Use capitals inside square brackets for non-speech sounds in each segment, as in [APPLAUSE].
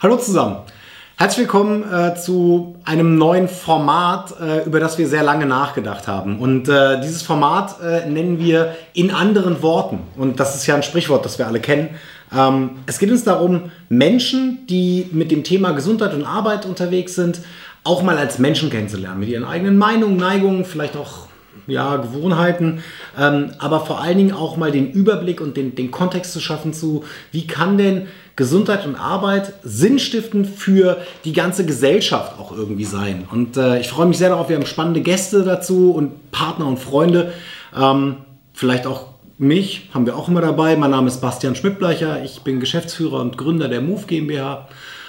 Hallo zusammen. Herzlich willkommen äh, zu einem neuen Format, äh, über das wir sehr lange nachgedacht haben. Und äh, dieses Format äh, nennen wir in anderen Worten. Und das ist ja ein Sprichwort, das wir alle kennen. Ähm, es geht uns darum, Menschen, die mit dem Thema Gesundheit und Arbeit unterwegs sind, auch mal als Menschen kennenzulernen, mit ihren eigenen Meinungen, Neigungen, vielleicht auch ja, Gewohnheiten, ähm, aber vor allen Dingen auch mal den Überblick und den, den Kontext zu schaffen zu, wie kann denn Gesundheit und Arbeit sinnstiftend für die ganze Gesellschaft auch irgendwie sein. Und äh, ich freue mich sehr darauf, wir haben spannende Gäste dazu und Partner und Freunde. Ähm, vielleicht auch mich haben wir auch immer dabei. Mein Name ist Bastian Schmidtbleicher. Ich bin Geschäftsführer und Gründer der Move GmbH.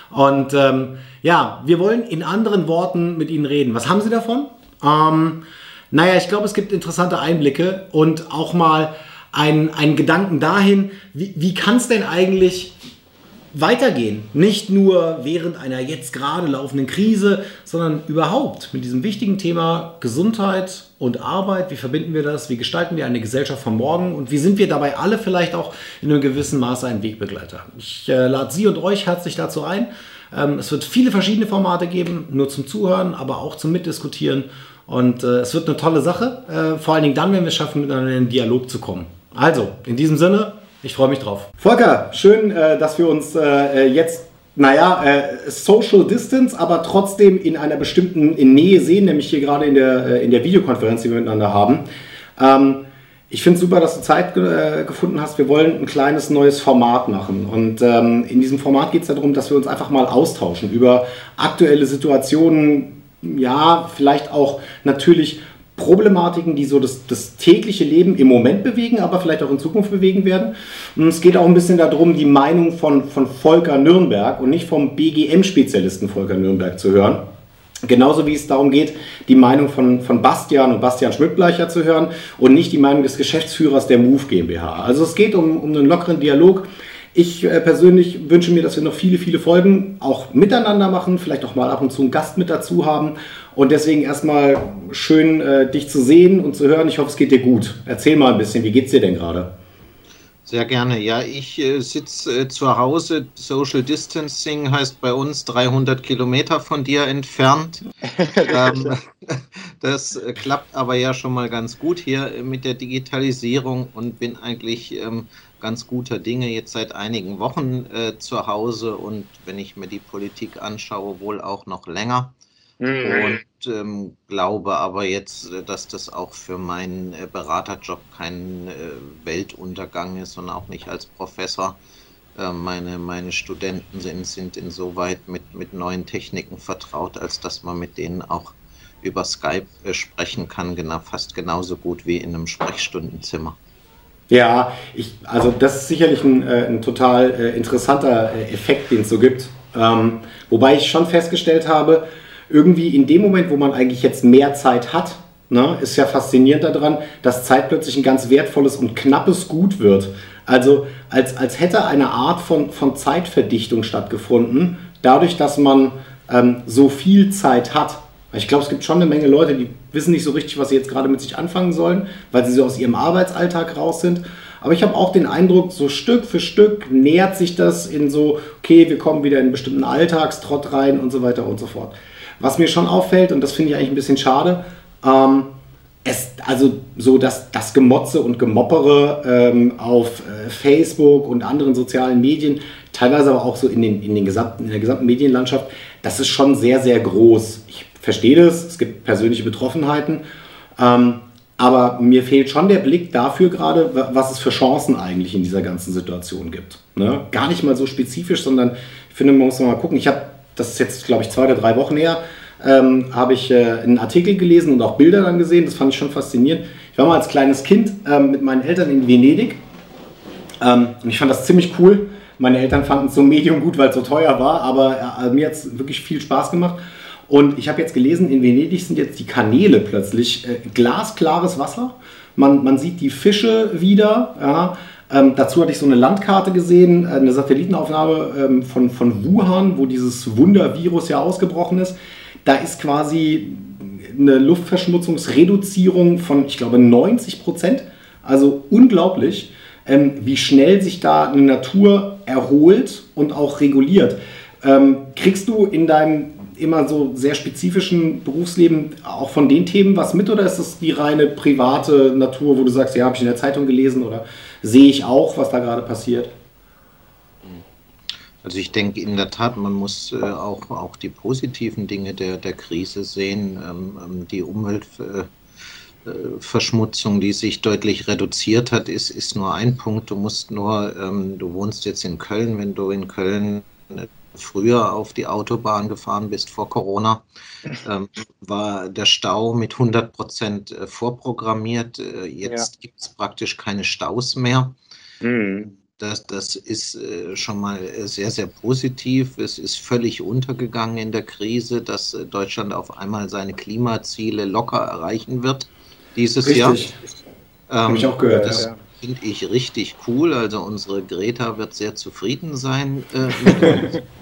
Und ähm, ja, wir wollen in anderen Worten mit Ihnen reden. Was haben Sie davon? Ähm, naja, ich glaube, es gibt interessante Einblicke und auch mal einen, Gedanken dahin, wie, wie kann es denn eigentlich weitergehen. Nicht nur während einer jetzt gerade laufenden Krise, sondern überhaupt mit diesem wichtigen Thema Gesundheit und Arbeit. Wie verbinden wir das? Wie gestalten wir eine Gesellschaft von morgen? Und wie sind wir dabei alle vielleicht auch in einem gewissen Maße ein Wegbegleiter? Ich äh, lade Sie und euch herzlich dazu ein. Ähm, es wird viele verschiedene Formate geben, nur zum Zuhören, aber auch zum Mitdiskutieren. Und äh, es wird eine tolle Sache, äh, vor allen Dingen dann, wenn wir es schaffen, miteinander in den Dialog zu kommen. Also, in diesem Sinne, ich freue mich drauf. Volker, schön, äh, dass wir uns äh, jetzt, naja, äh, Social Distance, aber trotzdem in einer bestimmten Nähe sehen, nämlich hier gerade in der, in der Videokonferenz, die wir miteinander haben. Ähm, ich finde es super, dass du Zeit äh, gefunden hast. Wir wollen ein kleines neues Format machen. Und ähm, in diesem Format geht es darum, dass wir uns einfach mal austauschen über aktuelle Situationen, ja, vielleicht auch natürlich Problematiken, die so das, das, tägliche Leben im Moment bewegen, aber vielleicht auch in Zukunft bewegen werden. Und es geht auch ein bisschen darum, die Meinung von, von Volker Nürnberg und nicht vom BGM-Spezialisten Volker Nürnberg zu hören. Genauso wie es darum geht, die Meinung von, von Bastian und Bastian Schmidtbleicher zu hören und nicht die Meinung des Geschäftsführers der Move GmbH. Also es geht um, um einen lockeren Dialog. Ich äh, persönlich wünsche mir, dass wir noch viele, viele Folgen auch miteinander machen, vielleicht auch mal ab und zu einen Gast mit dazu haben und deswegen erstmal schön, äh, dich zu sehen und zu hören. Ich hoffe, es geht dir gut. Erzähl mal ein bisschen, wie geht's dir denn gerade? Sehr gerne. Ja, ich äh, sitze äh, zu Hause. Social Distancing heißt bei uns 300 Kilometer von dir entfernt. [LAUGHS] ähm, [LAUGHS] das äh, klappt aber ja schon mal ganz gut hier mit der Digitalisierung und bin eigentlich ähm, ganz guter Dinge jetzt seit einigen Wochen äh, zu Hause und wenn ich mir die Politik anschaue, wohl auch noch länger. Mhm. Und ähm, glaube aber jetzt, äh, dass das auch für meinen äh, Beraterjob kein äh, Weltuntergang ist und auch nicht als Professor. Äh, meine, meine Studenten sind, sind insoweit mit, mit neuen Techniken vertraut, als dass man mit denen auch über Skype äh, sprechen kann, genau, fast genauso gut wie in einem Sprechstundenzimmer. Ja, ich, also das ist sicherlich ein, äh, ein total interessanter Effekt, den es so gibt. Ähm, wobei ich schon festgestellt habe, irgendwie in dem Moment, wo man eigentlich jetzt mehr Zeit hat, ne, ist ja faszinierend daran, dass Zeit plötzlich ein ganz wertvolles und knappes Gut wird. Also als, als hätte eine Art von, von Zeitverdichtung stattgefunden, dadurch, dass man ähm, so viel Zeit hat. Ich glaube, es gibt schon eine Menge Leute, die wissen nicht so richtig, was sie jetzt gerade mit sich anfangen sollen, weil sie so aus ihrem Arbeitsalltag raus sind. Aber ich habe auch den Eindruck, so Stück für Stück nähert sich das in so, okay, wir kommen wieder in einen bestimmten Alltagstrott rein und so weiter und so fort. Was mir schon auffällt, und das finde ich eigentlich ein bisschen schade, ähm, es, also so das, das Gemotze und Gemoppere ähm, auf äh, Facebook und anderen sozialen Medien, teilweise aber auch so in, den, in, den gesamten, in der gesamten Medienlandschaft, das ist schon sehr, sehr groß. Ich verstehe das, es gibt persönliche Betroffenheiten, ähm, aber mir fehlt schon der Blick dafür gerade, was es für Chancen eigentlich in dieser ganzen Situation gibt. Ne? Gar nicht mal so spezifisch, sondern ich finde, man muss mal gucken. Ich habe das ist jetzt, glaube ich, zwei oder drei Wochen her, ähm, habe ich äh, einen Artikel gelesen und auch Bilder dann gesehen. Das fand ich schon faszinierend. Ich war mal als kleines Kind ähm, mit meinen Eltern in Venedig ähm, und ich fand das ziemlich cool. Meine Eltern fanden es so medium gut, weil es so teuer war, aber äh, mir hat es wirklich viel Spaß gemacht. Und ich habe jetzt gelesen, in Venedig sind jetzt die Kanäle plötzlich äh, glasklares Wasser. Man, man sieht die Fische wieder. Ja. Ähm, dazu hatte ich so eine Landkarte gesehen, äh, eine Satellitenaufnahme ähm, von, von Wuhan, wo dieses Wundervirus ja ausgebrochen ist. Da ist quasi eine Luftverschmutzungsreduzierung von, ich glaube, 90 Prozent. Also unglaublich, ähm, wie schnell sich da eine Natur erholt und auch reguliert. Ähm, kriegst du in deinem immer so sehr spezifischen Berufsleben auch von den Themen was mit oder ist das die reine private Natur, wo du sagst, ja, habe ich in der Zeitung gelesen oder sehe ich auch, was da gerade passiert? Also ich denke in der Tat, man muss äh, auch, auch die positiven Dinge der, der Krise sehen. Ähm, ähm die Umweltverschmutzung, äh, die sich deutlich reduziert hat, ist, ist nur ein Punkt. Du musst nur, ähm, du wohnst jetzt in Köln, wenn du in Köln früher auf die Autobahn gefahren bist vor Corona, ähm, war der Stau mit 100 Prozent äh, vorprogrammiert. Äh, jetzt ja. gibt es praktisch keine Staus mehr. Mhm. Das, das ist äh, schon mal sehr, sehr positiv. Es ist völlig untergegangen in der Krise, dass Deutschland auf einmal seine Klimaziele locker erreichen wird dieses Richtig. Jahr. Ähm, Habe ich auch gehört. Das ja. Finde ich richtig cool. Also unsere Greta wird sehr zufrieden sein äh, [LAUGHS]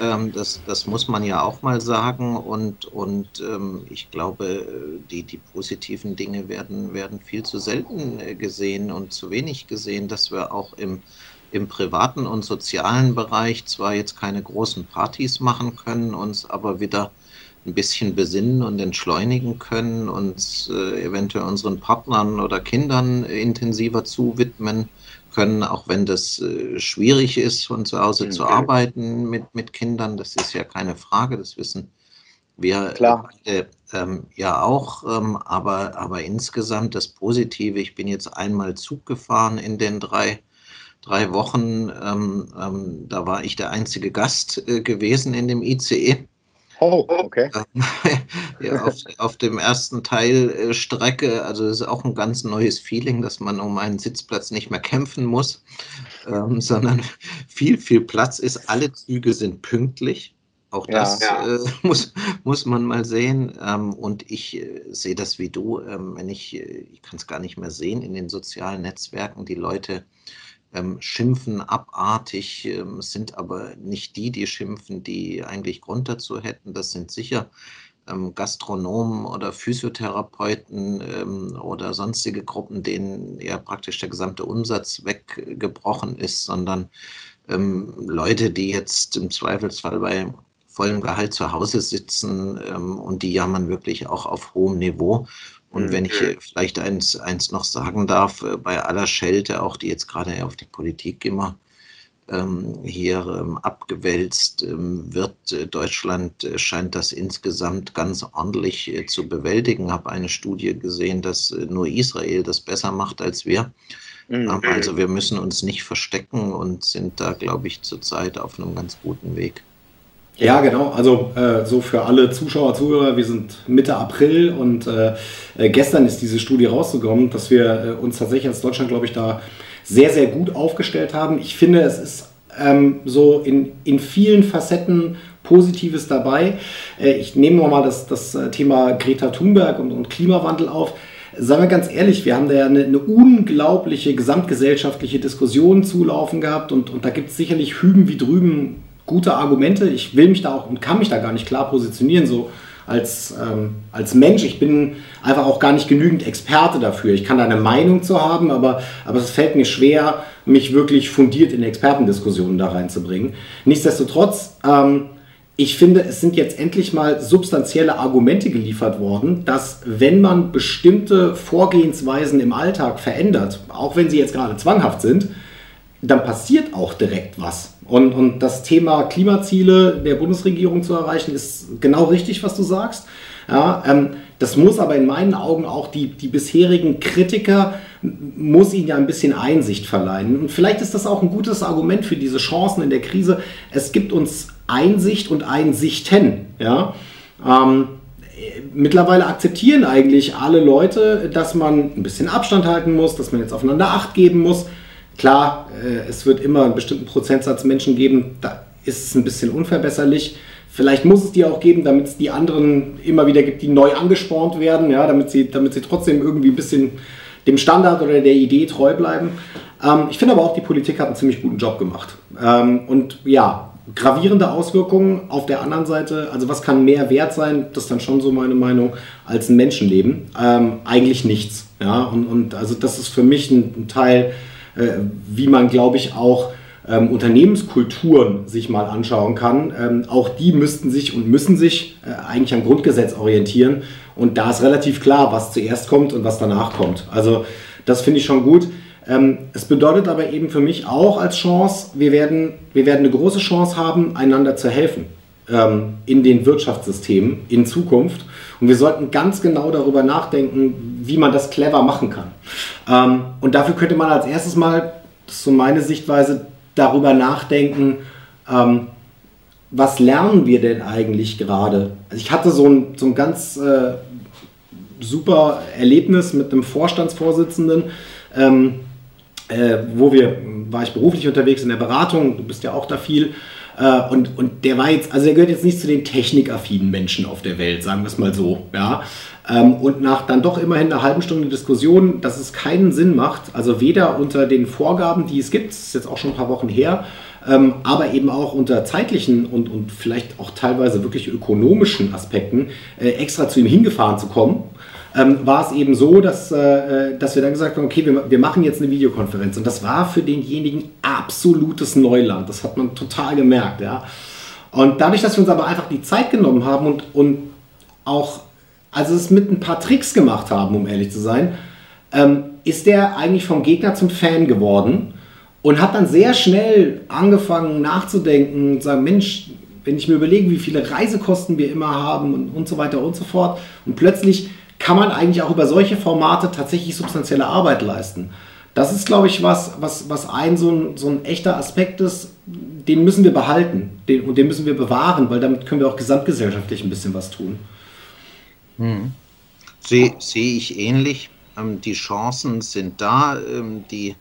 Ähm, das, das muss man ja auch mal sagen. Und, und ähm, ich glaube, die, die positiven Dinge werden, werden viel zu selten äh, gesehen und zu wenig gesehen, dass wir auch im, im privaten und sozialen Bereich zwar jetzt keine großen Partys machen können, uns aber wieder ein bisschen besinnen und entschleunigen können, uns äh, eventuell unseren Partnern oder Kindern intensiver zuwidmen können, auch wenn das äh, schwierig ist, von zu Hause mhm. zu arbeiten mit, mit Kindern. Das ist ja keine Frage, das wissen wir Klar. Äh, ähm, ja auch. Ähm, aber, aber insgesamt das Positive, ich bin jetzt einmal Zug gefahren in den drei, drei Wochen. Ähm, ähm da war ich der einzige Gast äh, gewesen in dem ICE. Oh, okay. [LAUGHS] ja, auf, auf, dem ersten Teil äh, Strecke, also das ist auch ein ganz neues Feeling, dass man um einen Sitzplatz nicht mehr kämpfen muss, ähm, [LAUGHS] sondern viel, viel Platz ist. Alle Züge sind pünktlich. Auch das ja, ja. Äh, [LAUGHS] muss, muss man mal sehen. Ähm, und ich äh, sehe das wie du, ähm, wenn ich, äh, ich kann es gar nicht mehr sehen in den sozialen Netzwerken, die Leute ähm, schimpfen abartig, ähm, sind aber nicht die, die schimpfen, die eigentlich Grund dazu hätten. Das sind sicher ähm, Gastronomen oder Physiotherapeuten ähm, oder sonstige Gruppen, denen ja praktisch der gesamte Umsatz weggebrochen ist, sondern ähm, Leute, die jetzt im Zweifelsfall bei vollem Gehalt zu Hause sitzen ähm, und die jammern wirklich auch auf hohem Niveau. Und wenn ich mhm. vielleicht eins, eins noch sagen darf, äh, bei aller Schelte, auch die jetzt gerade auf die Politik immer ähm, hier ähm, abgewälzt ähm, wird, äh, Deutschland äh, scheint das insgesamt ganz ordentlich äh, zu bewältigen. Ich habe eine Studie gesehen, dass äh, nur Israel das besser macht als wir. Mhm. Ähm, also wir müssen uns nicht verstecken und sind da, glaube ich, zurzeit auf einem ganz guten Weg. Ja, genau. Also äh, so für alle Zuschauer, Zuhörer, wir sind Mitte April und äh, äh, gestern ist diese Studie rausgekommen, dass wir äh, uns tatsächlich als Deutschland, glaube ich, da sehr, sehr gut aufgestellt haben. Ich finde, es ist ähm, so in, in vielen Facetten Positives dabei. Äh, ich nehme nochmal das, das äh, Thema Greta Thunberg und, und Klimawandel auf. Seien wir ganz ehrlich, wir haben da ja eine, eine unglaubliche gesamtgesellschaftliche Diskussion zulaufen gehabt und, und da gibt es sicherlich Hüben wie drüben gute Argumente. Ich will mich da auch und kann mich da gar nicht klar positionieren, so als, ähm, als Mensch. Ich bin einfach auch gar nicht genügend Experte dafür. Ich kann da eine Meinung zu haben, aber, aber es fällt mir schwer, mich wirklich fundiert in Expertendiskussionen da reinzubringen. Nichtsdestotrotz, ähm, ich finde, es sind jetzt endlich mal substanzielle Argumente geliefert worden, dass wenn man bestimmte Vorgehensweisen im Alltag verändert, auch wenn sie jetzt gerade zwanghaft sind, dann passiert auch direkt was. Und, und das Thema Klimaziele der Bundesregierung zu erreichen, ist genau richtig, was du sagst. Ja, ähm, das muss aber in meinen Augen auch die, die bisherigen Kritiker, muss ihnen ja ein bisschen Einsicht verleihen. Und vielleicht ist das auch ein gutes Argument für diese Chancen in der Krise. Es gibt uns Einsicht und Einsichten. Ja? Ähm, mittlerweile akzeptieren eigentlich alle Leute, dass man ein bisschen Abstand halten muss, dass man jetzt aufeinander Acht geben muss. Klar, äh, es wird immer einen bestimmten Prozentsatz Menschen geben, da ist es ein bisschen unverbesserlich. Vielleicht muss es die auch geben, damit es die anderen immer wieder gibt, die neu angespornt werden, ja, damit, sie, damit sie trotzdem irgendwie ein bisschen dem Standard oder der Idee treu bleiben. Ähm, ich finde aber auch, die Politik hat einen ziemlich guten Job gemacht. Ähm, und ja, gravierende Auswirkungen auf der anderen Seite, also was kann mehr wert sein, das ist dann schon so meine Meinung, als ein Menschenleben? Ähm, eigentlich nichts. Ja, und, und also das ist für mich ein, ein Teil, wie man, glaube ich, auch ähm, Unternehmenskulturen sich mal anschauen kann. Ähm, auch die müssten sich und müssen sich äh, eigentlich am Grundgesetz orientieren. Und da ist relativ klar, was zuerst kommt und was danach kommt. Also das finde ich schon gut. Ähm, es bedeutet aber eben für mich auch als Chance, wir werden, wir werden eine große Chance haben, einander zu helfen ähm, in den Wirtschaftssystemen in Zukunft. Und wir sollten ganz genau darüber nachdenken, wie man das clever machen kann. Ähm, und dafür könnte man als erstes mal, das ist so meine Sichtweise, darüber nachdenken, ähm, was lernen wir denn eigentlich gerade? Also ich hatte so ein, so ein ganz äh, super Erlebnis mit einem Vorstandsvorsitzenden, ähm, äh, wo wir, war ich beruflich unterwegs in der Beratung, du bist ja auch da viel, äh, und, und der war jetzt, also der gehört jetzt nicht zu den technikaffinen Menschen auf der Welt, sagen wir es mal so, ja. Ähm, und nach dann doch immerhin einer halben Stunde Diskussion, dass es keinen Sinn macht, also weder unter den Vorgaben, die es gibt, das ist jetzt auch schon ein paar Wochen her, ähm, aber eben auch unter zeitlichen und, und vielleicht auch teilweise wirklich ökonomischen Aspekten äh, extra zu ihm hingefahren zu kommen ähm, war es eben so, dass, äh, dass wir dann gesagt haben, okay, wir, wir machen jetzt eine Videokonferenz. Und das war für denjenigen absolutes Neuland. Das hat man total gemerkt. Ja. Und dadurch, dass wir uns aber einfach die Zeit genommen haben und, und auch, also es mit ein paar Tricks gemacht haben, um ehrlich zu sein, ähm, ist der eigentlich vom Gegner zum Fan geworden und hat dann sehr schnell angefangen nachzudenken und sagen, Mensch, wenn ich mir überlege, wie viele Reisekosten wir immer haben und, und so weiter und so fort. Und plötzlich kann man eigentlich auch über solche Formate tatsächlich substanzielle Arbeit leisten. Das ist, glaube ich, was, was, was ein so, ein so ein echter Aspekt ist, den müssen wir behalten den, und den müssen wir bewahren, weil damit können wir auch gesamtgesellschaftlich ein bisschen was tun. Hm. Sehe seh ich ähnlich. Ähm, die Chancen sind da. Ähm, die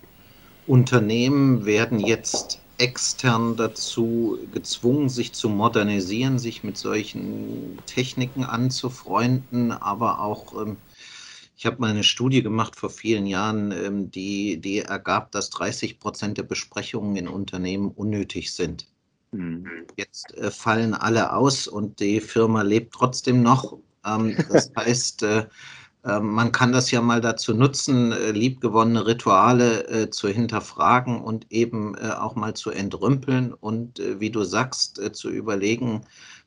Unternehmen werden jetzt extern dazu gezwungen, sich zu modernisieren, sich mit solchen Techniken anzufreunden, aber auch, ähm, ich habe mal eine Studie gemacht vor vielen Jahren, ähm, die, die ergab, dass 30 Prozent der Besprechungen in Unternehmen unnötig sind. Mhm. Jetzt äh, fallen alle aus und die Firma lebt trotzdem noch. Ähm, das [LAUGHS] heißt, äh, ähm, man kann das ja mal dazu nutzen, äh, liebgewonnene Rituale äh, zu hinterfragen und eben auch mal zu entrümpeln und, wie du sagst, zu überlegen,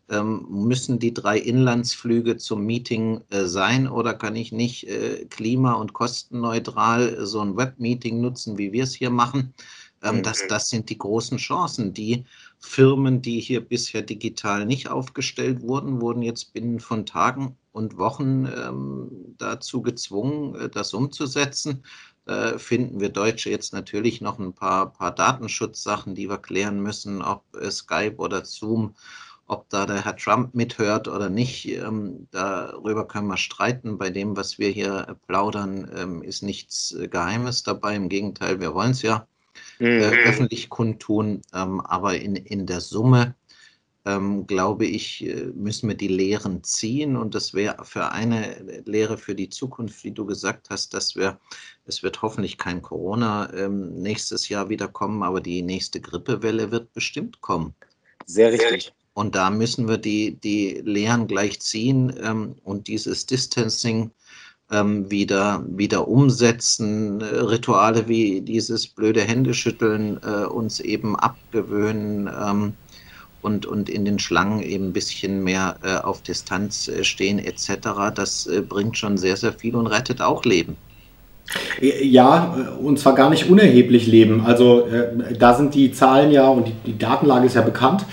ähm, müssen die drei Inlandsflüge zum Meeting sein oder kann ich nicht klima- und kostenneutral so ein Webmeeting nutzen, wie wir es hier machen? Ähm, das, das sind die großen Chancen. Die Firmen, die hier bisher digital nicht aufgestellt wurden, wurden jetzt binnen von Tagen und Wochen ähm, dazu gezwungen, äh, das umzusetzen. Da finden wir Deutsche jetzt natürlich noch ein paar, paar Datenschutzsachen, die wir klären müssen, ob äh, Skype oder Zoom, ob da der Herr Trump mithört oder nicht. Ähm, darüber können wir streiten. Bei dem, was wir hier plaudern, ähm, ist nichts äh, Geheimes dabei. Im Gegenteil, wir wollen es ja äh, mhm. öffentlich kundtun. Ähm, aber in, in der Summe ähm, glaube ich, äh, müssen wir die Lehren ziehen. Und das wäre für eine Lehre für die Zukunft, wie du gesagt hast, dass wir, es wird hoffentlich kein Corona ähm, nächstes Jahr wieder kommen, aber die nächste Grippewelle wird bestimmt kommen. Sehr richtig. Und da müssen wir die, die Lehren gleich ziehen ähm, und dieses Distancing ähm, wieder, wieder umsetzen, Rituale wie dieses blöde Händeschütteln äh, uns eben abgewöhnen. Ähm, und, und in den Schlangen eben ein bisschen mehr äh, auf Distanz äh, stehen etc. Das äh, bringt schon sehr, sehr viel und rettet auch Leben. Ja, äh, und zwar gar nicht unerheblich Leben. Also äh, da sind die Zahlen ja und die, die Datenlage ist ja bekannt.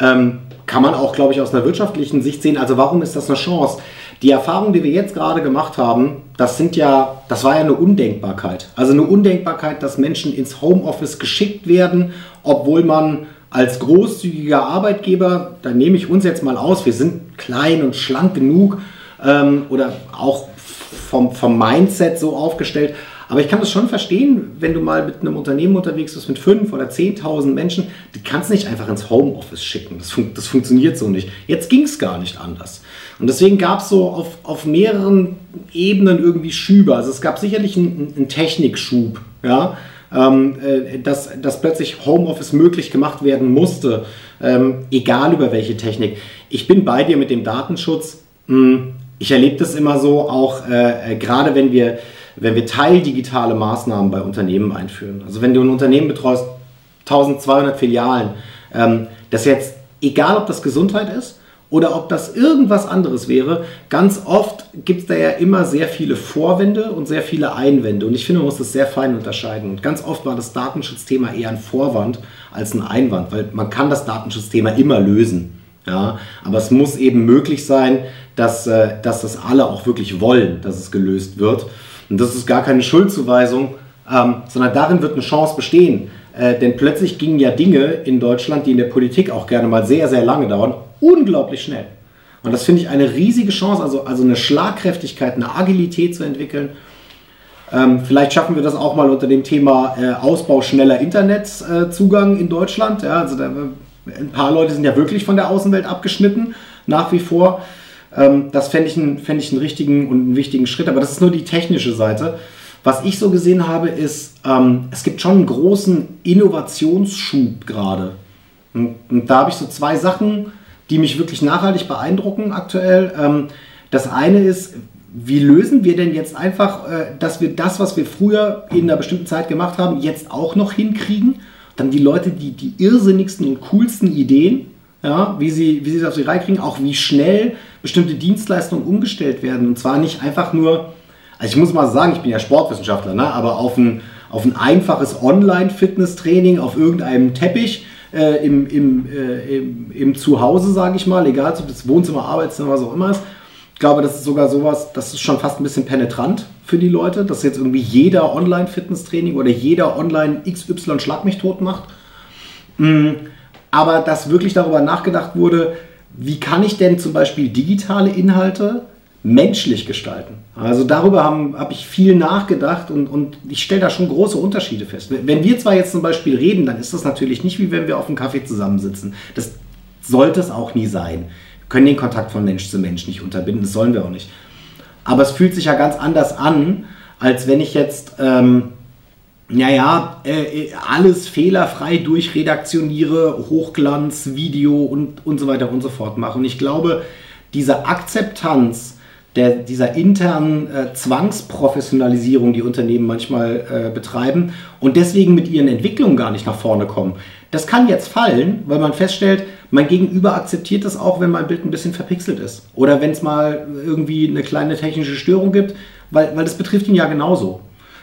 Ähm, kann man auch, glaube ich, aus einer wirtschaftlichen Sicht sehen. Also warum ist das eine Chance? Die Erfahrung, die wir jetzt gerade gemacht haben, das sind ja, das war ja eine Undenkbarkeit. Also eine Undenkbarkeit, dass Menschen ins Homeoffice geschickt werden, obwohl man als großzügiger Arbeitgeber, da nehme ich uns jetzt mal aus, wir sind klein und schlank genug ähm, oder auch vom, vom Mindset so aufgestellt. Aber ich kann das schon verstehen, wenn du mal mit einem Unternehmen unterwegs bist mit fünf oder 10.000 Menschen, die kannst nicht einfach ins Homeoffice schicken. Das, fun das funktioniert so nicht. Jetzt ging es gar nicht anders. Und deswegen gab es so auf, auf mehreren Ebenen irgendwie Schübe. Also es gab sicherlich einen, einen Technikschub, ja, ähm, äh, dass, dass plötzlich Homeoffice möglich gemacht werden musste, ähm, egal über welche Technik. Ich bin bei dir mit dem Datenschutz. Hm, ich erlebe das immer so, auch äh, äh, gerade wenn wir, wenn wir teildigitale Maßnahmen bei Unternehmen einführen. Also wenn du ein Unternehmen betreust, 1200 Filialen. Ähm, das jetzt, egal ob das Gesundheit ist oder ob das irgendwas anderes wäre, ganz oft gibt es da ja immer sehr viele Vorwände und sehr viele Einwände. Und ich finde, man muss das sehr fein unterscheiden. Und ganz oft war das Datenschutzthema eher ein Vorwand als ein Einwand, weil man kann das Datenschutzthema immer lösen. Ja, aber es muss eben möglich sein, dass, äh, dass das alle auch wirklich wollen, dass es gelöst wird. Und das ist gar keine Schuldzuweisung, ähm, sondern darin wird eine Chance bestehen. Äh, denn plötzlich gingen ja Dinge in Deutschland, die in der Politik auch gerne mal sehr, sehr lange dauern, unglaublich schnell. Und das finde ich eine riesige Chance, also, also eine Schlagkräftigkeit, eine Agilität zu entwickeln. Ähm, vielleicht schaffen wir das auch mal unter dem Thema äh, Ausbau schneller Internetzugang äh, in Deutschland. Ja, also da, ein paar Leute sind ja wirklich von der Außenwelt abgeschnitten, nach wie vor. Ähm, das fände ich, einen, fänd ich einen richtigen und einen wichtigen Schritt, aber das ist nur die technische Seite. Was ich so gesehen habe, ist, ähm, es gibt schon einen großen Innovationsschub gerade. Und, und, da habe ich so zwei Sachen, die mich wirklich nachhaltig beeindrucken aktuell. Ähm, das eine ist, wie lösen wir denn jetzt einfach, äh, dass wir das, was wir früher in einer bestimmten Zeit gemacht haben, jetzt auch noch hinkriegen? Dann die Leute, die die irrsinnigsten und coolsten Ideen, ja, wie sie, wie sie das auf die Reihe kriegen, auch wie schnell bestimmte Dienstleistungen umgestellt werden. Und zwar nicht einfach nur, also ich muss mal sagen, ich bin ja Sportwissenschaftler, ne, aber auf ein, auf ein einfaches Online-Fitness-Training auf irgendeinem Teppich äh, im, im, äh, im, im Zuhause, sage ich mal, egal ob das Wohnzimmer, Arbeitszimmer, was auch immer ist. Ich glaube, das ist sogar sowas, das ist schon fast ein bisschen penetrant für die Leute, dass jetzt irgendwie jeder Online-Fitness-Training oder jeder Online XY Schlag mich tot macht. Mm, aber dass wirklich darüber nachgedacht wurde, wie kann ich denn zum Beispiel digitale Inhalte menschlich gestalten. Also darüber habe hab ich viel nachgedacht und, und ich stelle da schon große Unterschiede fest. Wenn wir zwar jetzt zum Beispiel reden, dann ist das natürlich nicht wie wenn wir auf einem Kaffee zusammensitzen. Das sollte es auch nie sein. Können den Kontakt von Mensch zu Mensch nicht unterbinden, das sollen wir auch nicht. Aber es fühlt sich ja ganz anders an, als wenn ich jetzt, ähm, naja, äh, alles fehlerfrei durchredaktioniere, Hochglanz, Video und, und so weiter und so fort mache. Und ich glaube, diese Akzeptanz, der, dieser internen äh, Zwangsprofessionalisierung, die Unternehmen manchmal äh, betreiben und deswegen mit ihren Entwicklungen gar nicht nach vorne kommen. Das kann jetzt fallen, weil man feststellt, mein Gegenüber akzeptiert das auch, wenn mein Bild ein bisschen verpixelt ist. Oder wenn es mal irgendwie eine kleine technische Störung gibt, weil, weil das betrifft ihn ja genauso.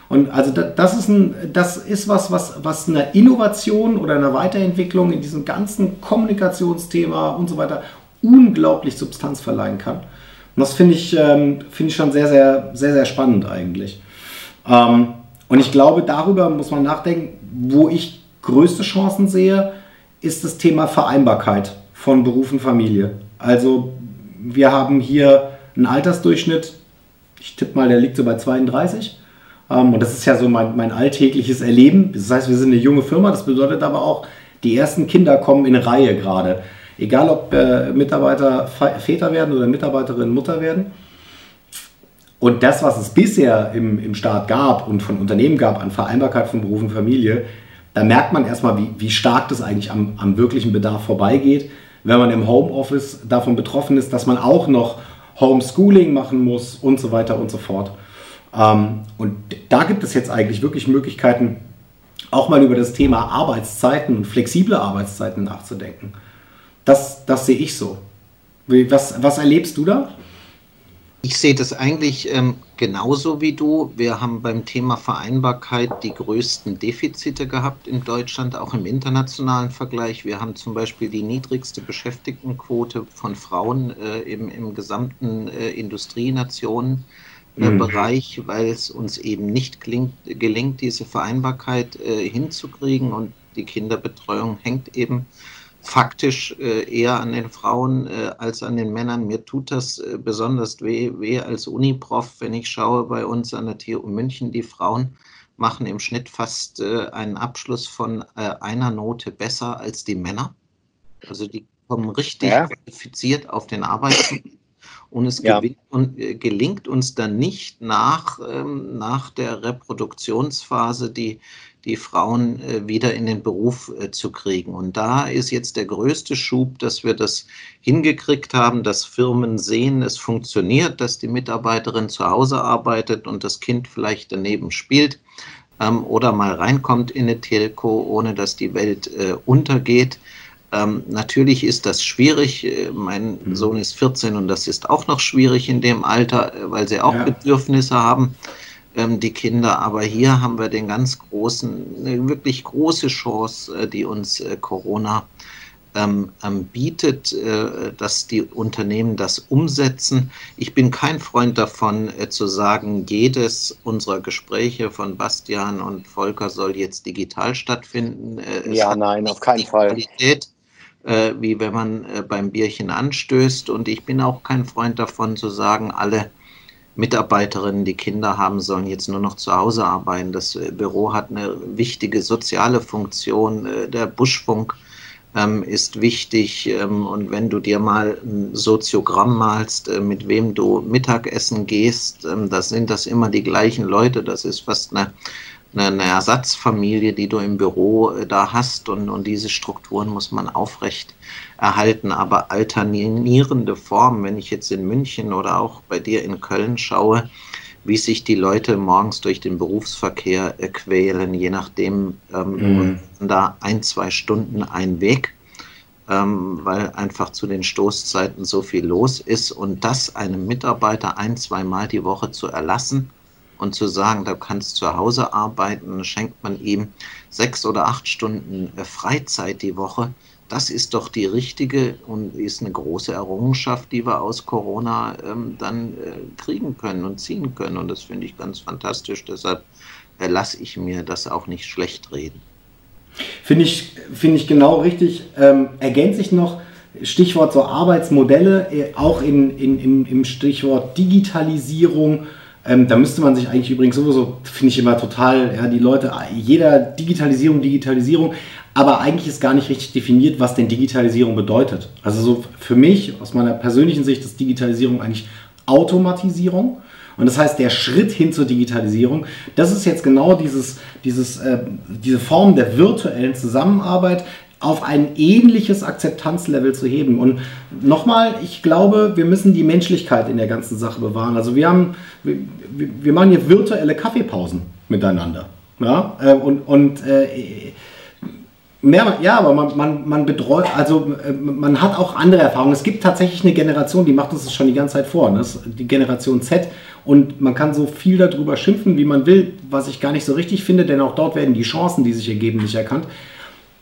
Und also das ist, ein, das ist was, was, was einer Innovation oder einer Weiterentwicklung in diesem ganzen Kommunikationsthema und so weiter unglaublich Substanz verleihen kann. Und das finde ich, ähm, find ich schon sehr, sehr, sehr, sehr spannend eigentlich. Ähm, und ich glaube, darüber muss man nachdenken, wo ich größte Chancen sehe, ist das Thema Vereinbarkeit von Beruf und Familie. Also wir haben hier einen Altersdurchschnitt, ich tippe mal, der liegt so bei 32. Ähm, und das ist ja so mein, mein alltägliches Erleben. Das heißt, wir sind eine junge Firma, das bedeutet aber auch, die ersten Kinder kommen in Reihe gerade. Egal ob äh, Mitarbeiter Väter werden oder Mitarbeiterinnen Mutter werden. Und das, was es bisher im, im Staat gab und von Unternehmen gab an Vereinbarkeit von Beruf und Familie, da merkt man erstmal, wie, wie stark das eigentlich am, am wirklichen Bedarf vorbeigeht, wenn man im Homeoffice davon betroffen ist, dass man auch noch Homeschooling machen muss und so weiter und so fort. Ähm, und da gibt es jetzt eigentlich wirklich Möglichkeiten, auch mal über das Thema Arbeitszeiten und flexible Arbeitszeiten nachzudenken. Das, das sehe ich so. Was, was erlebst du da? Ich sehe das eigentlich ähm, genauso wie du. Wir haben beim Thema Vereinbarkeit die größten Defizite gehabt in Deutschland, auch im internationalen Vergleich. Wir haben zum Beispiel die niedrigste Beschäftigtenquote von Frauen äh, im, im gesamten äh, Industrienationenbereich, mhm. weil es uns eben nicht gelingt, gelingt diese Vereinbarkeit äh, hinzukriegen und die Kinderbetreuung hängt eben faktisch äh, eher an den Frauen äh, als an den Männern. Mir tut das äh, besonders weh, weh als Uniprof, wenn ich schaue bei uns an der TU München, die Frauen machen im Schnitt fast äh, einen Abschluss von äh, einer Note besser als die Männer. Also die kommen richtig ja. qualifiziert auf den Arbeitsmarkt. Und es ja. und, äh, gelingt uns dann nicht nach, ähm, nach der Reproduktionsphase die, die Frauen äh, wieder in den Beruf äh, zu kriegen. Und da ist jetzt der größte Schub, dass wir das hingekriegt haben, dass Firmen sehen, es funktioniert, dass die Mitarbeiterin zu Hause arbeitet und das Kind vielleicht daneben spielt. ähm, oder mal reinkommt in eine Telco, ohne dass die Welt äh, untergeht. Ähm, natürlich ist das schwierig. Äh, mein mhm. Sohn ist 14 und das ist auch noch schwierig in dem Alter, weil sie auch ja. Bedürfnisse haben, ähm, die Kinder. Aber hier haben wir den ganz großen, eine wirklich große Chance, äh, die uns äh, Corona ähm, ähm, bietet, äh, dass die Unternehmen das umsetzen. Ich bin kein Freund davon, äh, zu sagen, jedes unserer Gespräche von Bastian und Volker soll jetzt digital stattfinden. Äh, ja, nein, auf keinen Fall. Qualität, äh, wie wenn man beim Bierchen anstößt. Und ich bin auch kein Freund davon, zu sagen, alle Mitarbeiterinnen, die Kinder haben, sollen jetzt nur noch zu Hause arbeiten. Das äh, Büro hat eine wichtige soziale Funktion. Der Buschfunk ähm, ist wichtig. Ähm, und wenn du dir mal ein Soziogramm malst, äh, mit wem du Mittagessen gehst, ähm, das sind das immer die gleichen Leute. Das ist fast eine, eine, Ersatzfamilie, die du im Büro äh, da hast. Und, und diese Strukturen muss man aufrecht erhalten. Aber alternierende Formen, wenn ich jetzt in München oder auch bei dir in Köln schaue, wie sich die Leute morgens durch den Berufsverkehr äh, quälen, je nachdem, ähm, mhm. da ein, zwei Stunden ein Weg, ähm, weil einfach zu den Stoßzeiten so viel los ist und das einem Mitarbeiter ein, zweimal die Woche zu erlassen und zu sagen, da kannst zu Hause arbeiten, schenkt man ihm sechs oder acht Stunden äh, Freizeit die Woche, das ist doch die richtige und ist eine große Errungenschaft, die wir aus Corona ähm, dann äh, kriegen können und ziehen können. Und das finde ich ganz fantastisch. Deshalb äh, lasse ich mir das auch nicht schlecht reden. Finde ich, find ich genau richtig. Ähm, ergänze ich noch, Stichwort so Arbeitsmodelle, äh, auch in, in, im, im Stichwort Digitalisierung. Ähm, da müsste man sich eigentlich übrigens sowieso, finde ich immer total, ja, die Leute, jeder Digitalisierung, Digitalisierung, aber eigentlich ist gar nicht richtig definiert, was denn Digitalisierung bedeutet. Also so für mich, aus meiner persönlichen Sicht, ist Digitalisierung eigentlich Automatisierung. Und das heißt, der Schritt hin zur Digitalisierung, das ist jetzt genau dieses, dieses, äh, diese Form der virtuellen Zusammenarbeit auf ein ähnliches Akzeptanzlevel zu heben. Und nochmal, ich glaube, wir müssen die Menschlichkeit in der ganzen Sache bewahren. Also wir haben, wir, wir machen hier virtuelle Kaffeepausen miteinander. Ja? Äh, und und äh, Mehr, ja, aber man, man, man betreut, also äh, man hat auch andere Erfahrungen. Es gibt tatsächlich eine Generation, die macht uns das schon die ganze Zeit vor. Ne? Das die Generation Z. Und man kann so viel darüber schimpfen, wie man will, was ich gar nicht so richtig finde, denn auch dort werden die Chancen, die sich ergeben, nicht erkannt.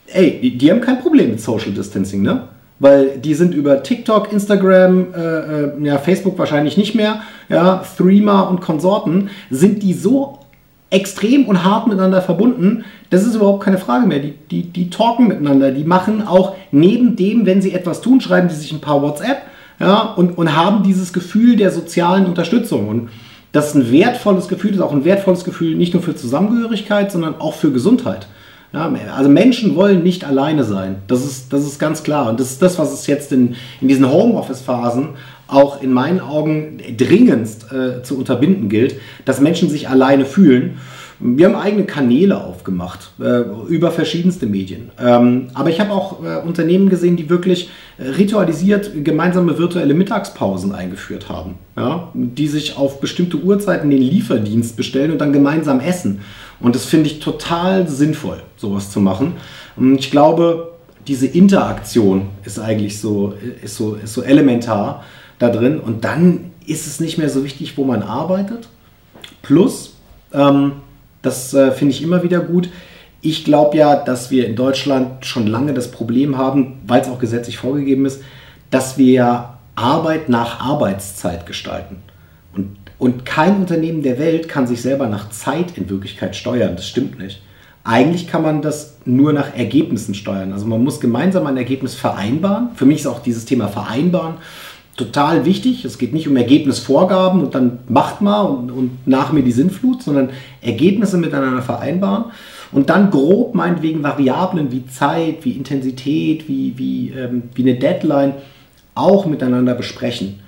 Ey, die, die haben kein Problem mit Social Distancing, ne? Weil die sind über TikTok, Instagram, äh, äh, ja, Facebook wahrscheinlich nicht mehr, ja, Threema und Konsorten, sind die so extrem und hart miteinander verbunden. Das ist überhaupt keine Frage mehr. Die, die, die talken miteinander. Die machen auch neben dem, wenn sie etwas tun, schreiben die sich ein paar WhatsApp ja, und, und haben dieses Gefühl der sozialen Unterstützung. Und das ist ein wertvolles Gefühl, das ist auch ein wertvolles Gefühl nicht nur für Zusammengehörigkeit, sondern auch für Gesundheit. Ja, also Menschen wollen nicht alleine sein. Das ist, das ist ganz klar. Und das ist das, was es jetzt in, in diesen Homeoffice-Phasen auch in meinen Augen dringendst äh, zu unterbinden gilt, dass Menschen sich alleine fühlen. Wir haben eigene Kanäle aufgemacht äh, über verschiedenste Medien. Ähm, aber ich habe auch äh, Unternehmen gesehen, die wirklich ritualisiert gemeinsame virtuelle Mittagspausen eingeführt haben. Ja? Die sich auf bestimmte Uhrzeiten den Lieferdienst bestellen und dann gemeinsam essen. Und das finde ich total sinnvoll, sowas zu machen. Und ich glaube, diese Interaktion ist eigentlich so, ist so, ist so elementar da drin. Und dann ist es nicht mehr so wichtig, wo man arbeitet. Plus, ähm, das äh, finde ich immer wieder gut. Ich glaube ja, dass wir in Deutschland schon lange das Problem haben, weil es auch gesetzlich vorgegeben ist, dass wir Arbeit nach Arbeitszeit gestalten. Und, und kein Unternehmen der Welt kann sich selber nach Zeit in Wirklichkeit steuern. Das stimmt nicht. Eigentlich kann man das nur nach Ergebnissen steuern. Also man muss gemeinsam ein Ergebnis vereinbaren. Für mich ist auch dieses Thema Vereinbaren total wichtig. Es geht nicht um Ergebnisvorgaben und dann macht mal und, und nach mir die Sinnflut, sondern Ergebnisse miteinander vereinbaren und dann grob meinetwegen Variablen wie Zeit, wie Intensität, wie, wie, ähm, wie eine Deadline auch miteinander besprechen.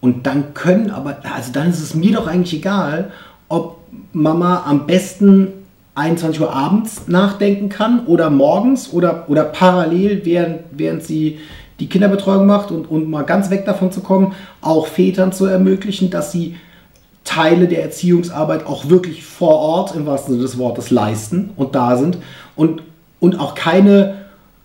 Und dann können aber, also dann ist es mir doch eigentlich egal, ob Mama am besten 21 Uhr abends nachdenken kann oder morgens oder, oder parallel, während, während sie die Kinderbetreuung macht und, und mal ganz weg davon zu kommen, auch Vätern zu ermöglichen, dass sie Teile der Erziehungsarbeit auch wirklich vor Ort im wahrsten Sinne des Wortes leisten und da sind und, und auch keine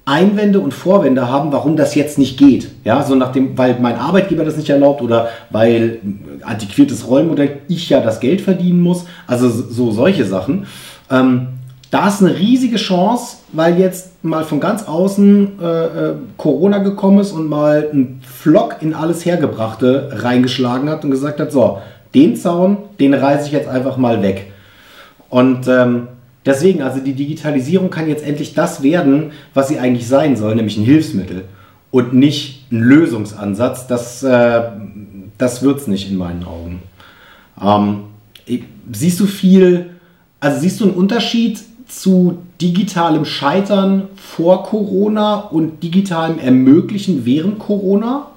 Einwände und Vorwände haben, warum das jetzt nicht geht. Ja, so nach dem, weil mein Arbeitgeber das nicht erlaubt oder weil antiquiertes Rollenmodell ich ja das Geld verdienen muss. Also so solche Sachen. Ähm, da ist eine riesige Chance, weil jetzt mal von ganz außen äh, äh, Corona gekommen ist und mal ein Flock in alles Hergebrachte reingeschlagen hat und gesagt hat, so, den Zaun, den reiße ich jetzt einfach mal weg. Und ähm, deswegen, also die Digitalisierung kann jetzt endlich das werden, was sie eigentlich sein soll, nämlich ein Hilfsmittel und nicht ein Lösungsansatz. Das, äh, das wird es nicht in meinen Augen. Ähm, siehst du viel, also siehst du einen Unterschied zu digitalem Scheitern vor Corona und digitalem Ermöglichen während Corona?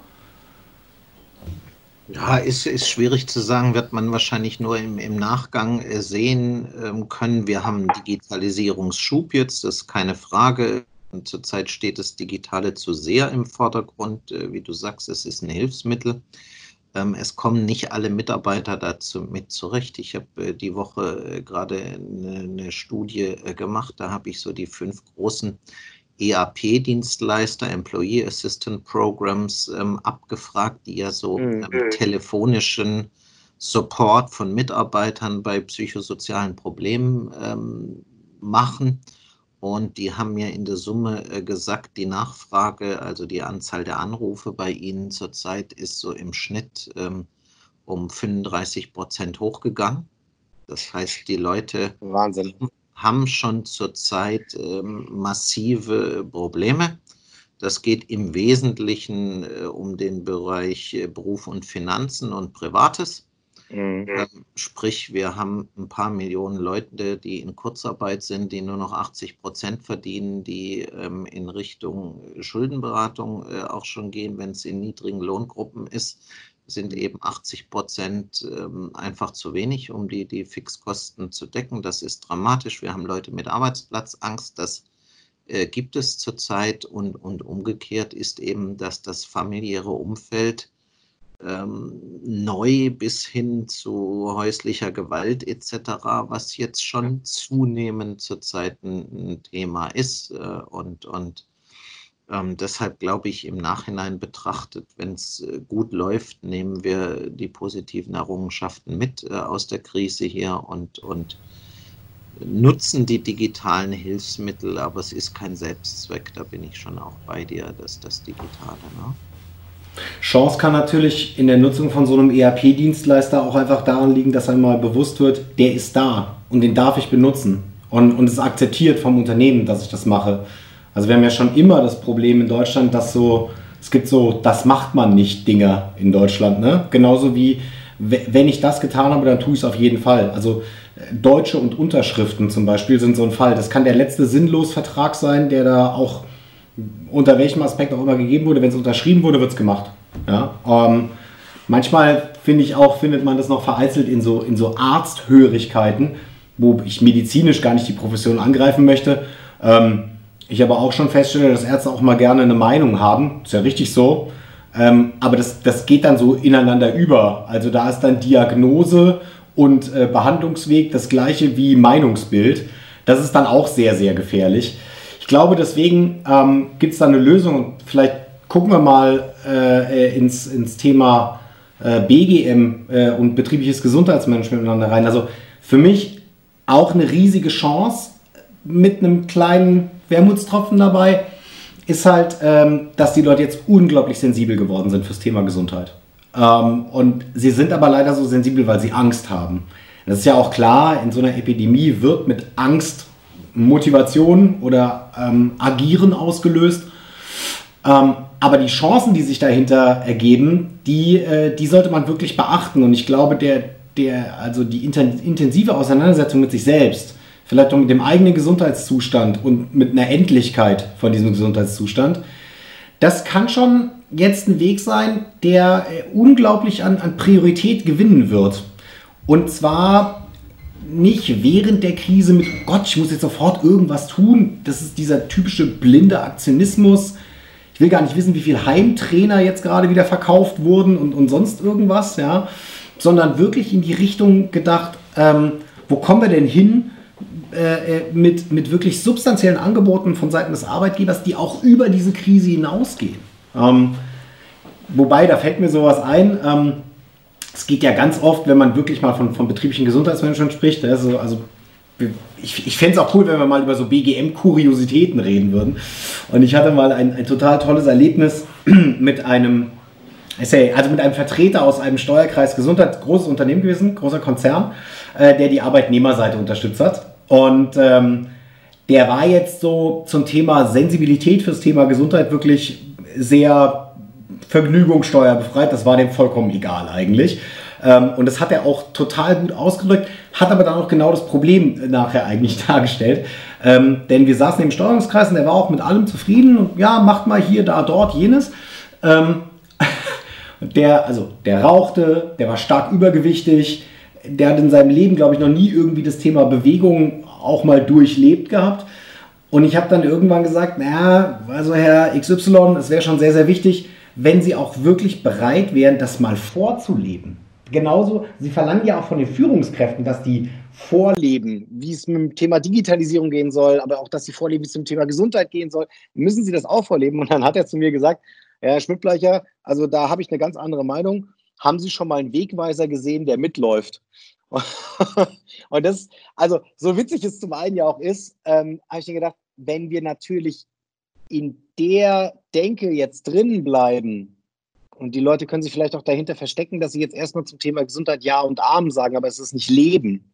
Ja, ist, ist schwierig zu sagen, wird man wahrscheinlich nur im, im Nachgang äh, sehen ähm, können. Wir haben einen Digitalisierungsschub jetzt, das ist keine Frage. Zurzeit steht das Digitale zu sehr im Vordergrund. Äh, wie du sagst, es ist ein Hilfsmittel. Ähm, es kommen nicht alle Mitarbeiter dazu mit zurecht. Ich habe äh, die Woche gerade eine, eine Studie gemacht. Da habe ich so die fünf großen ERP-Dienstleister, Employee Assistant Programs, ähm, abgefragt, die ja so mhm. ähm, telefonischen Support von Mitarbeitern bei psychosozialen Problemen machen. Und die haben mir in der Summe äh, gesagt, die Nachfrage, also die Anzahl der Anrufe bei ihnen zurzeit ist so im Schnitt ähm, um 35 Prozent hochgegangen. Das heißt, die Leute Wahnsinn haben schon zurzeit ähm, massive Probleme. Das geht im Wesentlichen äh, um den Bereich äh, Beruf und Finanzen und Privates. Mhm. Sprich, wir haben ein paar Millionen Leute, die in Kurzarbeit sind, die nur noch 80 Prozent verdienen, die ähm, in Richtung Schuldenberatung äh, auch schon gehen, wenn es in niedrigen Lohngruppen ist sind eben 80 Prozent ähm, einfach zu wenig, um die, die Fixkosten zu decken. Das ist dramatisch. Wir haben Leute mit Arbeitsplatzangst. Das äh, gibt es zurzeit. Und, und umgekehrt ist eben, dass das familiäre Umfeld ähm, neu bis hin zu häuslicher Gewalt etc., was jetzt schon zunehmend zurzeit ein, ein Thema ist. Äh, und, und ähm, deshalb glaube ich, im Nachhinein betrachtet, wenn es äh, gut läuft, nehmen wir die positiven Errungenschaften mit äh, aus der Krise hier und, und nutzen die digitalen Hilfsmittel, aber es ist kein Selbstzweck, da bin ich schon auch bei dir, dass das Digitale. Ne? Chance kann natürlich in der Nutzung von so einem ERP-Dienstleister auch einfach daran liegen, dass einmal bewusst wird, der ist da und den darf ich benutzen. Und, und es akzeptiert vom Unternehmen, dass ich das mache. Also wir haben ja schon immer das Problem in Deutschland, dass so, es gibt so, das macht man nicht Dinger in Deutschland. Ne? Genauso wie, wenn ich das getan habe, dann tue ich es auf jeden Fall. Also äh, Deutsche und Unterschriften zum Beispiel sind so ein Fall. Das kann der letzte sinnlos Vertrag sein, der da auch unter welchem Aspekt auch immer gegeben wurde. Wenn es unterschrieben wurde, wird es gemacht. Ja? Ähm, manchmal finde ich auch, findet man das noch vereinzelt in so, in so Arzthörigkeiten, wo ich medizinisch gar nicht die Profession angreifen möchte. Ähm, ich aber auch schon feststelle, dass Ärzte auch mal gerne eine Meinung haben. Ist ja richtig so. Ähm, aber das, das geht dann so ineinander über. Also da ist dann Diagnose und äh, Behandlungsweg das gleiche wie Meinungsbild. Das ist dann auch sehr, sehr gefährlich. Ich glaube, deswegen ähm, gibt es da eine Lösung vielleicht gucken wir mal äh, ins, ins Thema äh, BGM äh, und betriebliches Gesundheitsmanagement miteinander rein. Also für mich auch eine riesige Chance mit einem kleinen Wermutstropfen dabei ist halt, ähm, dass die Leute jetzt unglaublich sensibel geworden sind fürs Thema Gesundheit. Ähm, und sie sind aber leider so sensibel, weil sie Angst haben. Das ist ja auch klar, in so einer Epidemie wird mit Angst Motivation oder ähm, Agieren ausgelöst. Ähm, aber die Chancen, die sich dahinter ergeben, die, äh, die sollte man wirklich beachten. Und ich glaube, der, der, also die intensive Auseinandersetzung mit sich selbst, vielleicht auch mit dem eigenen Gesundheitszustand und mit einer Endlichkeit von diesem Gesundheitszustand. Das kann schon jetzt ein Weg sein, der äh, unglaublich an, an Priorität gewinnen wird. Und zwar nicht während der Krise mit, Gott, ich muss jetzt sofort irgendwas tun. Das ist dieser typische blinde Aktionismus. Ich will gar nicht wissen, wie viele Heimtrainer jetzt gerade wieder verkauft wurden und, und sonst irgendwas, ja. sondern wirklich in die Richtung gedacht, ähm, wo kommen wir denn hin äh, äh, mit, mit wirklich substanziellen Angeboten von Seiten des Arbeitgebers, die auch über diese Krise hinausgehen. Ähm, wobei, da fällt mir sowas ein, ähm, es geht ja ganz oft, wenn man wirklich mal von, von betrieblichen Gesundheitsmanagement spricht, also, also ich, ich fände es auch cool, wenn wir mal über so BGM-Kuriositäten reden würden. Und ich hatte mal ein, ein total tolles Erlebnis [CLEARS THROAT] mit einem, also mit einem Vertreter aus einem Steuerkreis Gesundheit, großes Unternehmen gewesen, großer Konzern, äh, der die Arbeitnehmerseite unterstützt hat. Und ähm, der war jetzt so zum Thema Sensibilität fürs Thema Gesundheit wirklich sehr vergnügungssteuerbefreit. Das war dem vollkommen egal eigentlich. Ähm, und das hat er auch total gut ausgedrückt, hat aber dann auch genau das Problem nachher eigentlich [LAUGHS] dargestellt. Ähm, denn wir saßen im Steuerungskreis und der war auch mit allem zufrieden und ja, macht mal hier, da, dort, jenes. Ähm, [LAUGHS] der, also, der rauchte, der war stark übergewichtig, der hat in seinem Leben, glaube ich, noch nie irgendwie das Thema Bewegung auch mal durchlebt gehabt. Und ich habe dann irgendwann gesagt, naja, also Herr XY, es wäre schon sehr, sehr wichtig, wenn Sie auch wirklich bereit wären, das mal vorzuleben. Genauso, Sie verlangen ja auch von den Führungskräften, dass die vorleben, wie es mit dem Thema Digitalisierung gehen soll, aber auch, dass sie vorleben, wie es zum Thema Gesundheit gehen soll. Müssen Sie das auch vorleben? Und dann hat er zu mir gesagt, Herr Schmidtbleicher, also da habe ich eine ganz andere Meinung. Haben Sie schon mal einen Wegweiser gesehen, der mitläuft? [LAUGHS] und das, also so witzig es zum einen ja auch ist, ähm, habe ich mir gedacht, wenn wir natürlich in der Denke jetzt drinnen bleiben, und die Leute können sich vielleicht auch dahinter verstecken, dass sie jetzt erstmal zum Thema Gesundheit Ja und Arm sagen, aber es ist nicht Leben.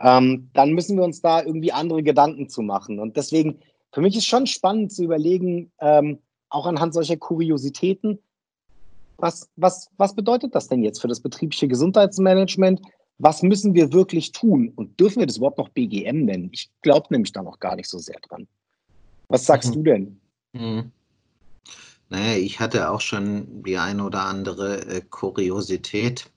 Ähm, dann müssen wir uns da irgendwie andere Gedanken zu machen. Und deswegen, für mich ist schon spannend zu überlegen, ähm, auch anhand solcher Kuriositäten, was, was, was bedeutet das denn jetzt für das betriebliche Gesundheitsmanagement? Was müssen wir wirklich tun? Und dürfen wir das überhaupt noch BGM nennen? Ich glaube nämlich da noch gar nicht so sehr dran. Was sagst mhm. du denn? Mhm. Naja, ich hatte auch schon die ein oder andere äh, Kuriosität.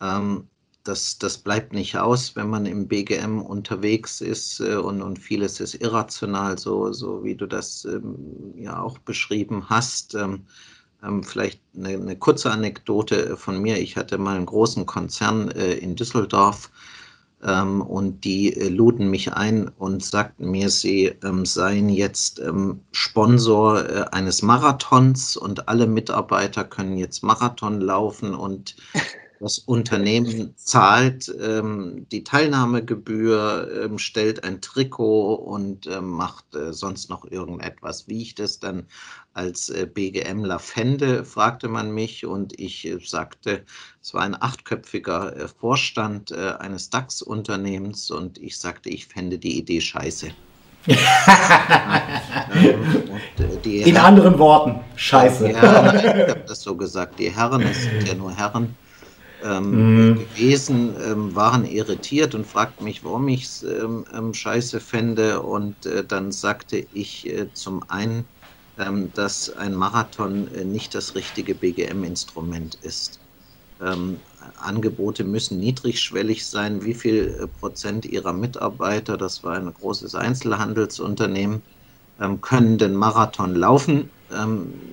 Ähm, das, das bleibt nicht aus, wenn man im BGM unterwegs ist äh, und, und vieles ist irrational, so, so wie du das ähm, ja auch beschrieben hast. Ähm, ähm vielleicht eine, eine, kurze Anekdote von mir. Ich hatte mal einen großen Konzern äh, in Düsseldorf ähm, und die äh, luden mich ein und sagten mir, sie ähm, seien jetzt ähm, Sponsor äh, eines Marathons und alle Mitarbeiter können jetzt Marathon laufen und das Unternehmen zahlt ähm, die Teilnahmegebühr, ähm, stellt ein Trikot und ähm, macht äh, sonst noch irgendetwas. Wie ich das dann als äh, BGMler fände, fragte man mich und ich äh, sagte, es war ein achtköpfiger äh, Vorstand äh, eines DAX-Unternehmens und ich sagte, ich fände die Idee scheiße. äh, In Herren, anderen Worten, scheiße. Herren, ich habe das so gesagt, die Herren, es sind ja nur Herren, ähm, mhm. gewesen, ähm, waren irritiert und fragten mich, warum ich es ähm, ähm, scheiße fände. Und äh, dann sagte ich äh, zum einen, ähm, dass ein Marathon äh, nicht das richtige BGM-Instrument ist. Ähm, Angebote müssen niedrigschwellig sein. Wie viel äh, Prozent ihrer Mitarbeiter, das war ein großes Einzelhandelsunternehmen, können den Marathon laufen?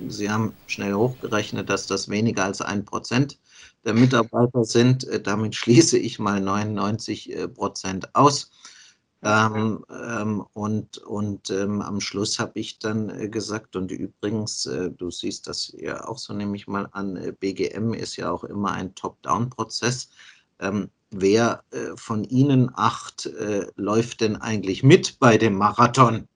Sie haben schnell hochgerechnet, dass das weniger als ein Prozent der Mitarbeiter sind. Äh, damit schließe ich mal 99 äh, Prozent aus. Ähm, ähm, und und ähm, am Schluss habe ich dann äh, gesagt, und übrigens, äh, du siehst das ja auch so, nehme ich mal an, äh, BGM ist ja auch immer ein Top-Down-Prozess. Ähm, wer äh, von Ihnen acht läuft denn eigentlich mit bei dem Marathon?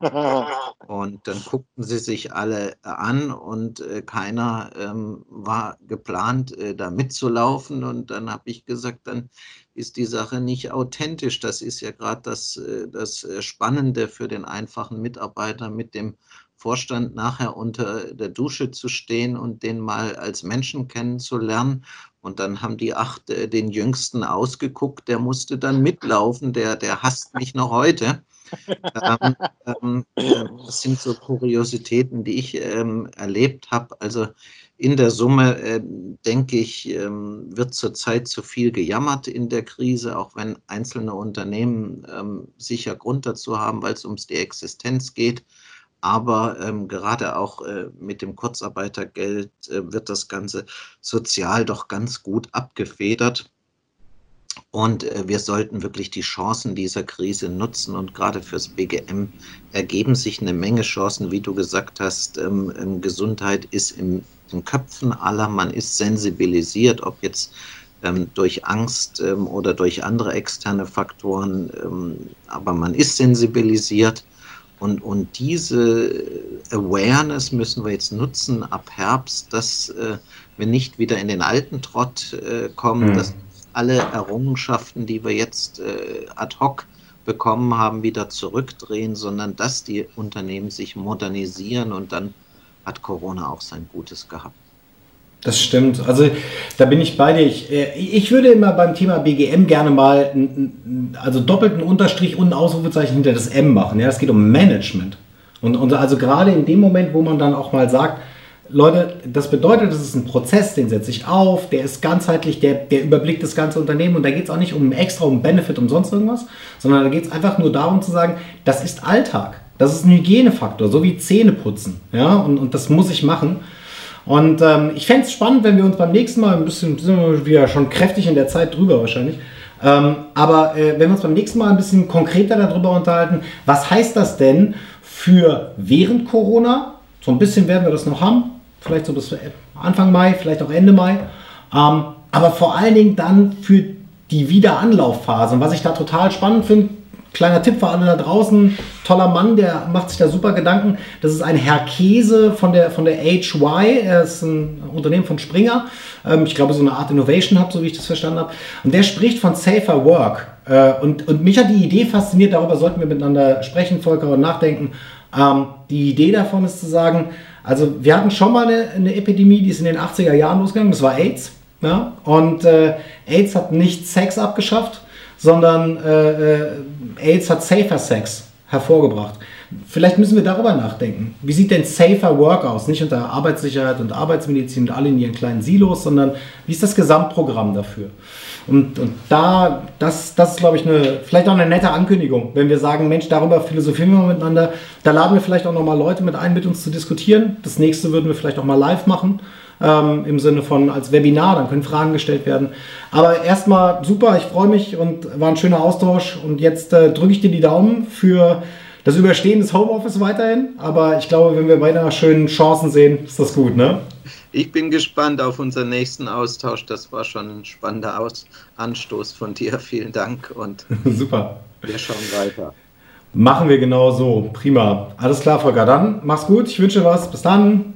Und dann guckten sie sich alle an und äh, keiner ähm, war geplant, äh, da mitzulaufen. Und dann habe ich gesagt, dann ist die Sache nicht authentisch. Das ist ja gerade das, äh, das äh, Spannende für den einfachen Mitarbeiter, mit dem Vorstand nachher unter der Dusche zu stehen und den mal als Menschen kennenzulernen. Und dann haben die acht äh, den Jüngsten ausgeguckt, der musste dann mitlaufen, der, der hasst mich noch heute ähm, ähm, äh, das sind so Kuriositäten, die ich ähm, erlebt habe. Also in der Summe, äh, denke ich, ähm, wird zurzeit zu viel gejammert in der Krise, auch wenn einzelne Unternehmen ähm, sicher Grund dazu haben, weil es ums die Existenz geht. Aber ähm, gerade auch äh, mit dem Kurzarbeitergeld äh, wird das Ganze sozial doch ganz gut abgefedert. Und äh, wir sollten wirklich die Chancen dieser Krise nutzen. Und gerade fürs BGM ergeben sich eine Menge Chancen, wie du gesagt hast. Ähm, ähm, Gesundheit ist im, in Köpfen aller. Man ist sensibilisiert, ob jetzt ähm, durch Angst oder durch andere externe Faktoren. Aber man ist sensibilisiert. Und, und diese Awareness müssen wir jetzt nutzen ab Herbst, dass äh, wir nicht wieder in den alten Trott äh, kommen, mhm. dass alle Errungenschaften, die wir jetzt äh, ad hoc bekommen haben, wieder zurückdrehen, sondern dass die Unternehmen sich modernisieren und dann hat Corona auch sein Gutes gehabt. Das stimmt. Also da bin ich bei dir. Ich, äh, ich würde immer beim Thema BGM gerne mal also doppelten Unterstrich und ein Ausrufezeichen hinter das M machen. Ja, es geht um Management. Und, und also gerade in dem Moment, wo man dann auch mal sagt, Leute, das bedeutet, das ist ein Prozess, den setze ich auf, der ist ganzheitlich, der, der überblickt das ganze Unternehmen und da geht es auch nicht um extra, um Benefit, um sonst irgendwas, sondern da geht es einfach nur darum zu sagen, das ist Alltag, das ist ein Hygienefaktor, so wie Zähne putzen, ja, und, und das muss ich machen. Und ähm, ich fände es spannend, wenn wir uns beim nächsten Mal ein bisschen, sind wir schon kräftig in der Zeit drüber wahrscheinlich, ähm, aber äh, wenn wir uns beim nächsten Mal ein bisschen konkreter darüber unterhalten, was heißt das denn für während Corona? So ein bisschen werden wir das noch haben, vielleicht so bis Anfang Mai, vielleicht auch Ende Mai. Ähm, aber vor allen Dingen dann für die Wiederanlaufphase. Und was ich da total spannend finde, kleiner Tipp für alle da draußen, toller Mann, der macht sich da super Gedanken. Das ist ein Herr Käse von der, von der HY, er ist ein Unternehmen von Springer. Ähm, ich glaube, so eine Art Innovation Hub, so wie ich das verstanden habe. Und der spricht von Safer Work. Äh, und, und mich hat die Idee fasziniert, darüber sollten wir miteinander sprechen, Volker, und nachdenken. Ähm, die Idee davon ist zu sagen, also wir hatten schon mal eine, eine, Epidemie, die ist in den 80er Jahren losgegangen, das war AIDS. Ja? Und äh, AIDS hat nicht Sex abgeschafft, sondern äh, äh, AIDS hat Safer Sex hervorgebracht. Vielleicht müssen wir darüber nachdenken. Wie sieht denn Safer Work aus? Nicht unter Arbeitssicherheit und Arbeitsmedizin und alle in ihren kleinen Silos, sondern wie ist das Gesamtprogramm dafür? Und, und da, das, das ist, glaube ich, eine, vielleicht auch eine nette Ankündigung, wenn wir sagen, Mensch, darüber philosophieren wir miteinander. Da laden wir vielleicht auch nochmal Leute mit ein, mit uns zu diskutieren. Das nächste würden wir vielleicht auch mal live machen, ähm, im Sinne von als Webinar, dann können Fragen gestellt werden. Aber erstmal super, ich freue mich und war ein schöner Austausch. Und jetzt äh, drücke ich dir die Daumen für das Überstehen des Homeoffice weiterhin. Aber ich glaube, wenn wir weiter schönen Chancen sehen, ist das gut, ne? Ich bin gespannt auf unseren nächsten Austausch. Das war schon ein spannender Aus Anstoß von dir. [LAUGHS] Vielen Dank und [LAUGHS] super. Wir schauen weiter. Machen wir genau so. Prima. Alles klar, Volker. Dann mach's gut. Ich wünsche was. Bis dann.